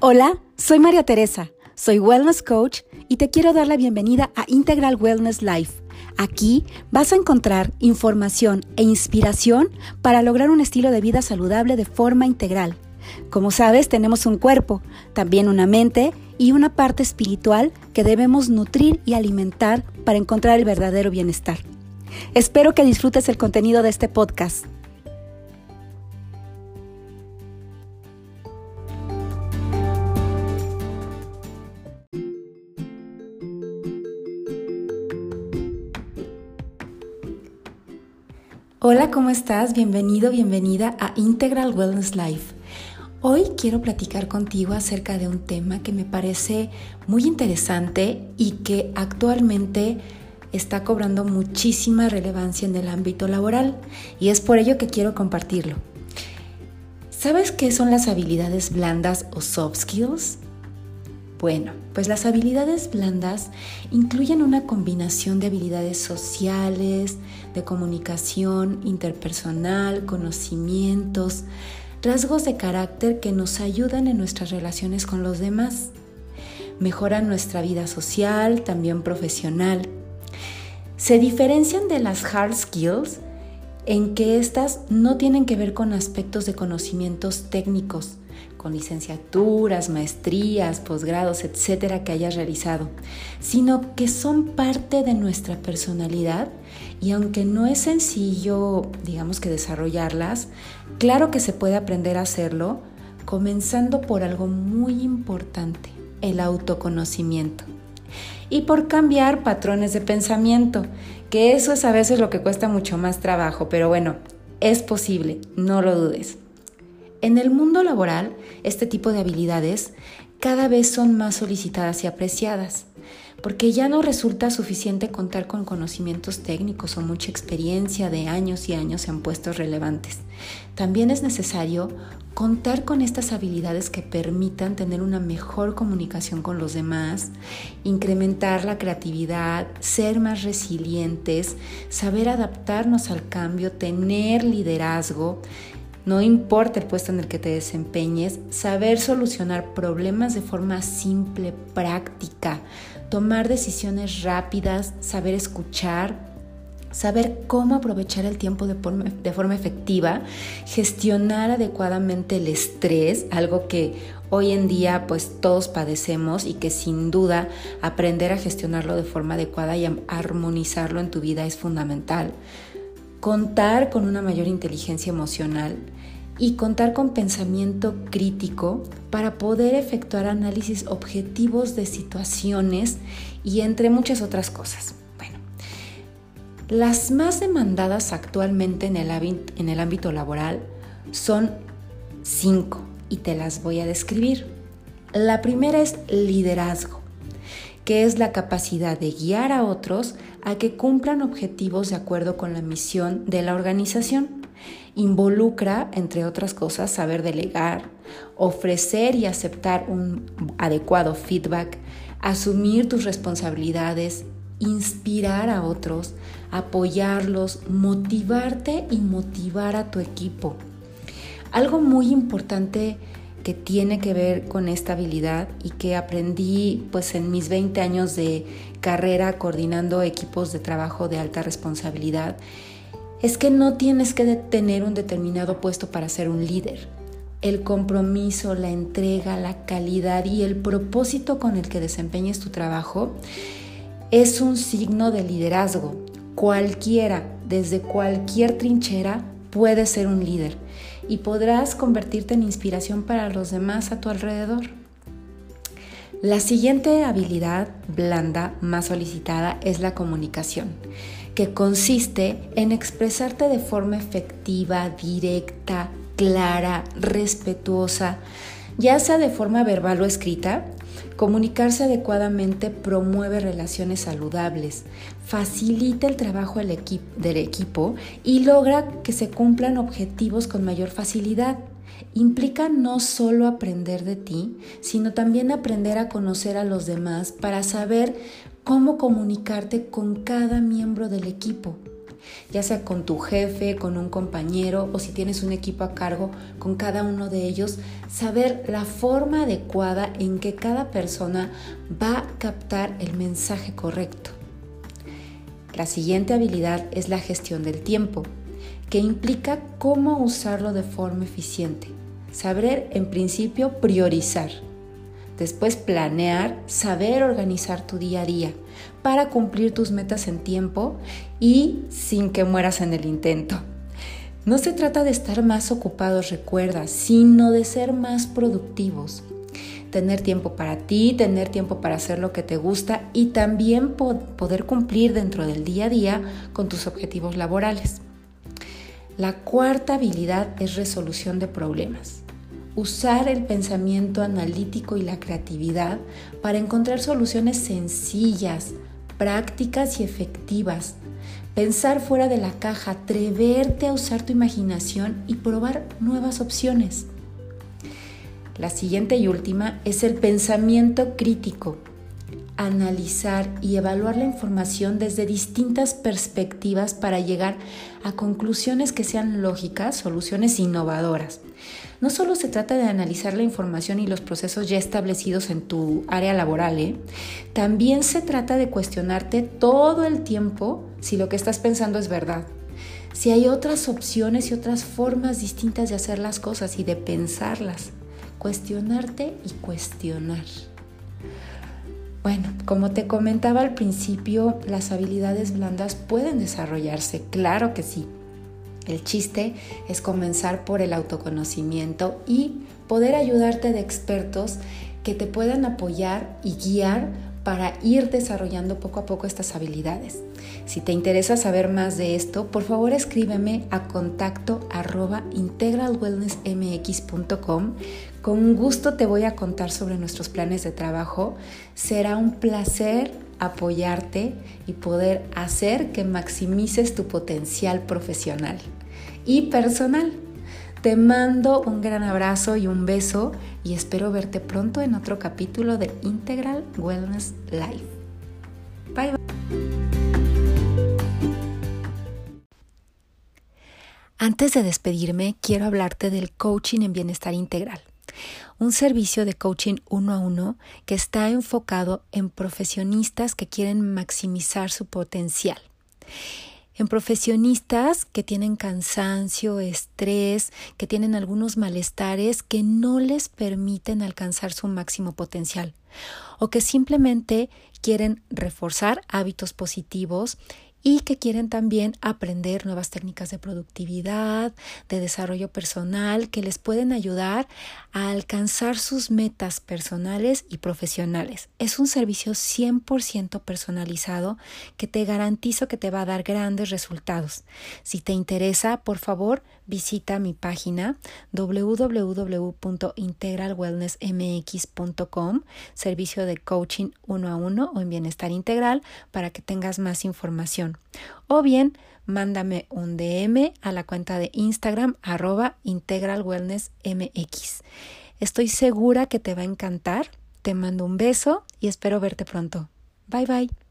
Hola, soy María Teresa, soy Wellness Coach y te quiero dar la bienvenida a Integral Wellness Life. Aquí vas a encontrar información e inspiración para lograr un estilo de vida saludable de forma integral. Como sabes, tenemos un cuerpo, también una mente y una parte espiritual que debemos nutrir y alimentar para encontrar el verdadero bienestar. Espero que disfrutes el contenido de este podcast. Hola, ¿cómo estás? Bienvenido, bienvenida a Integral Wellness Life. Hoy quiero platicar contigo acerca de un tema que me parece muy interesante y que actualmente está cobrando muchísima relevancia en el ámbito laboral y es por ello que quiero compartirlo. ¿Sabes qué son las habilidades blandas o soft skills? Bueno, pues las habilidades blandas incluyen una combinación de habilidades sociales, de comunicación interpersonal, conocimientos, rasgos de carácter que nos ayudan en nuestras relaciones con los demás. Mejoran nuestra vida social, también profesional. Se diferencian de las hard skills en que estas no tienen que ver con aspectos de conocimientos técnicos, con licenciaturas, maestrías, posgrados, etcétera, que hayas realizado, sino que son parte de nuestra personalidad y aunque no es sencillo, digamos que desarrollarlas, claro que se puede aprender a hacerlo, comenzando por algo muy importante, el autoconocimiento. Y por cambiar patrones de pensamiento, que eso es a veces lo que cuesta mucho más trabajo, pero bueno, es posible, no lo dudes. En el mundo laboral, este tipo de habilidades cada vez son más solicitadas y apreciadas, porque ya no resulta suficiente contar con conocimientos técnicos o mucha experiencia de años y años en puestos relevantes. También es necesario contar con estas habilidades que permitan tener una mejor comunicación con los demás, incrementar la creatividad, ser más resilientes, saber adaptarnos al cambio, tener liderazgo, no importa el puesto en el que te desempeñes, saber solucionar problemas de forma simple, práctica, tomar decisiones rápidas, saber escuchar, saber cómo aprovechar el tiempo de forma, efectiva, gestionar adecuadamente el estrés, algo que hoy en día pues todos padecemos y que sin duda aprender a gestionarlo de forma adecuada y armonizarlo en tu vida es fundamental. Contar con una mayor inteligencia emocional, y contar con pensamiento crítico para poder efectuar análisis objetivos de situaciones y entre muchas otras cosas. Bueno, las más demandadas actualmente en el, en el ámbito laboral son cinco y te las voy a describir. La primera es liderazgo, que es la capacidad de guiar a otros a que cumplan objetivos de acuerdo con la misión de la organización. Involucra, entre otras cosas, saber delegar, ofrecer y aceptar un adecuado feedback, asumir tus responsabilidades, inspirar a otros, apoyarlos, motivarte y motivar a tu equipo. Algo muy importante que tiene que ver con esta habilidad y que aprendí pues en mis 20 años de carrera coordinando equipos de trabajo de alta responsabilidad es que no tienes que tener un determinado puesto para ser un líder. El compromiso, la entrega, la calidad y el propósito con el que desempeñes tu trabajo es un signo de liderazgo. Cualquiera, desde cualquier trinchera, puede ser un líder y podrás convertirte en inspiración para los demás a tu alrededor. La siguiente habilidad blanda más solicitada es la comunicación que consiste en expresarte de forma efectiva, directa, clara, respetuosa, ya sea de forma verbal o escrita, comunicarse adecuadamente promueve relaciones saludables, facilita el trabajo del, equipo y logra que se cumplan objetivos con mayor facilidad. Implica no solo aprender de ti, sino también aprender a conocer a los demás para saber cómo comunicarte con cada miembro del equipo. Ya sea con tu jefe, con un compañero o si tienes un equipo a cargo, con cada uno de ellos, saber la forma adecuada en que cada persona va a captar el mensaje correcto. La siguiente habilidad es la gestión del tiempo, que implica cómo usarlo de forma eficiente. Saber en principio priorizar Después planear, saber organizar tu día a día para cumplir tus metas en tiempo y sin que mueras en el intento. No se trata de estar más ocupados, recuerda, sino de ser más productivos. Tener tiempo para ti, tener tiempo para hacer lo que te gusta y también poder cumplir dentro del día a día con tus objetivos laborales. La cuarta habilidad es resolución de problemas usar el pensamiento analítico y la creatividad para encontrar soluciones sencillas, prácticas y efectivas. Pensar fuera de la caja, atreverte a usar tu imaginación y probar nuevas opciones. La siguiente y última es el pensamiento crítico. Analizar y evaluar la información desde distintas perspectivas para llegar a conclusiones que sean lógicas, soluciones innovadoras. No solo se trata de analizar la información y los procesos ya establecidos en tu área laboral, ¿eh? también se trata de cuestionarte todo el tiempo si lo que estás pensando es verdad, si hay otras opciones y otras formas distintas de hacer las cosas y de pensarlas. Cuestionarte y cuestionar. Bueno, como te comentaba al principio, las habilidades blandas pueden desarrollarse, claro que sí. El chiste es comenzar por el autoconocimiento y poder ayudarte de expertos que te puedan apoyar y guiar para ir desarrollando poco a poco estas habilidades. Si te interesa saber más de esto, por favor escríbeme a contacto integralwellnessmx.com. Con gusto te voy a contar sobre nuestros planes de trabajo. Será un placer apoyarte y poder hacer que maximices tu potencial profesional y personal. Te mando un gran abrazo y un beso y espero verte pronto en otro capítulo de Integral Wellness Life. Bye bye. Antes de despedirme, quiero hablarte del coaching en bienestar integral, un servicio de coaching uno a uno que está enfocado en profesionistas que quieren maximizar su potencial en profesionistas que tienen cansancio, estrés, que tienen algunos malestares que no les permiten alcanzar su máximo potencial o que simplemente quieren reforzar hábitos positivos y que quieren también aprender nuevas técnicas de productividad, de desarrollo personal, que les pueden ayudar a alcanzar sus metas personales y profesionales. Es un servicio 100% personalizado que te garantizo que te va a dar grandes resultados. Si te interesa, por favor, visita mi página www.integralwellnessmx.com, servicio de coaching uno a uno o en bienestar integral para que tengas más información. O bien, mándame un DM a la cuenta de Instagram arroba integralwellnessmx. Estoy segura que te va a encantar. Te mando un beso y espero verte pronto. Bye bye.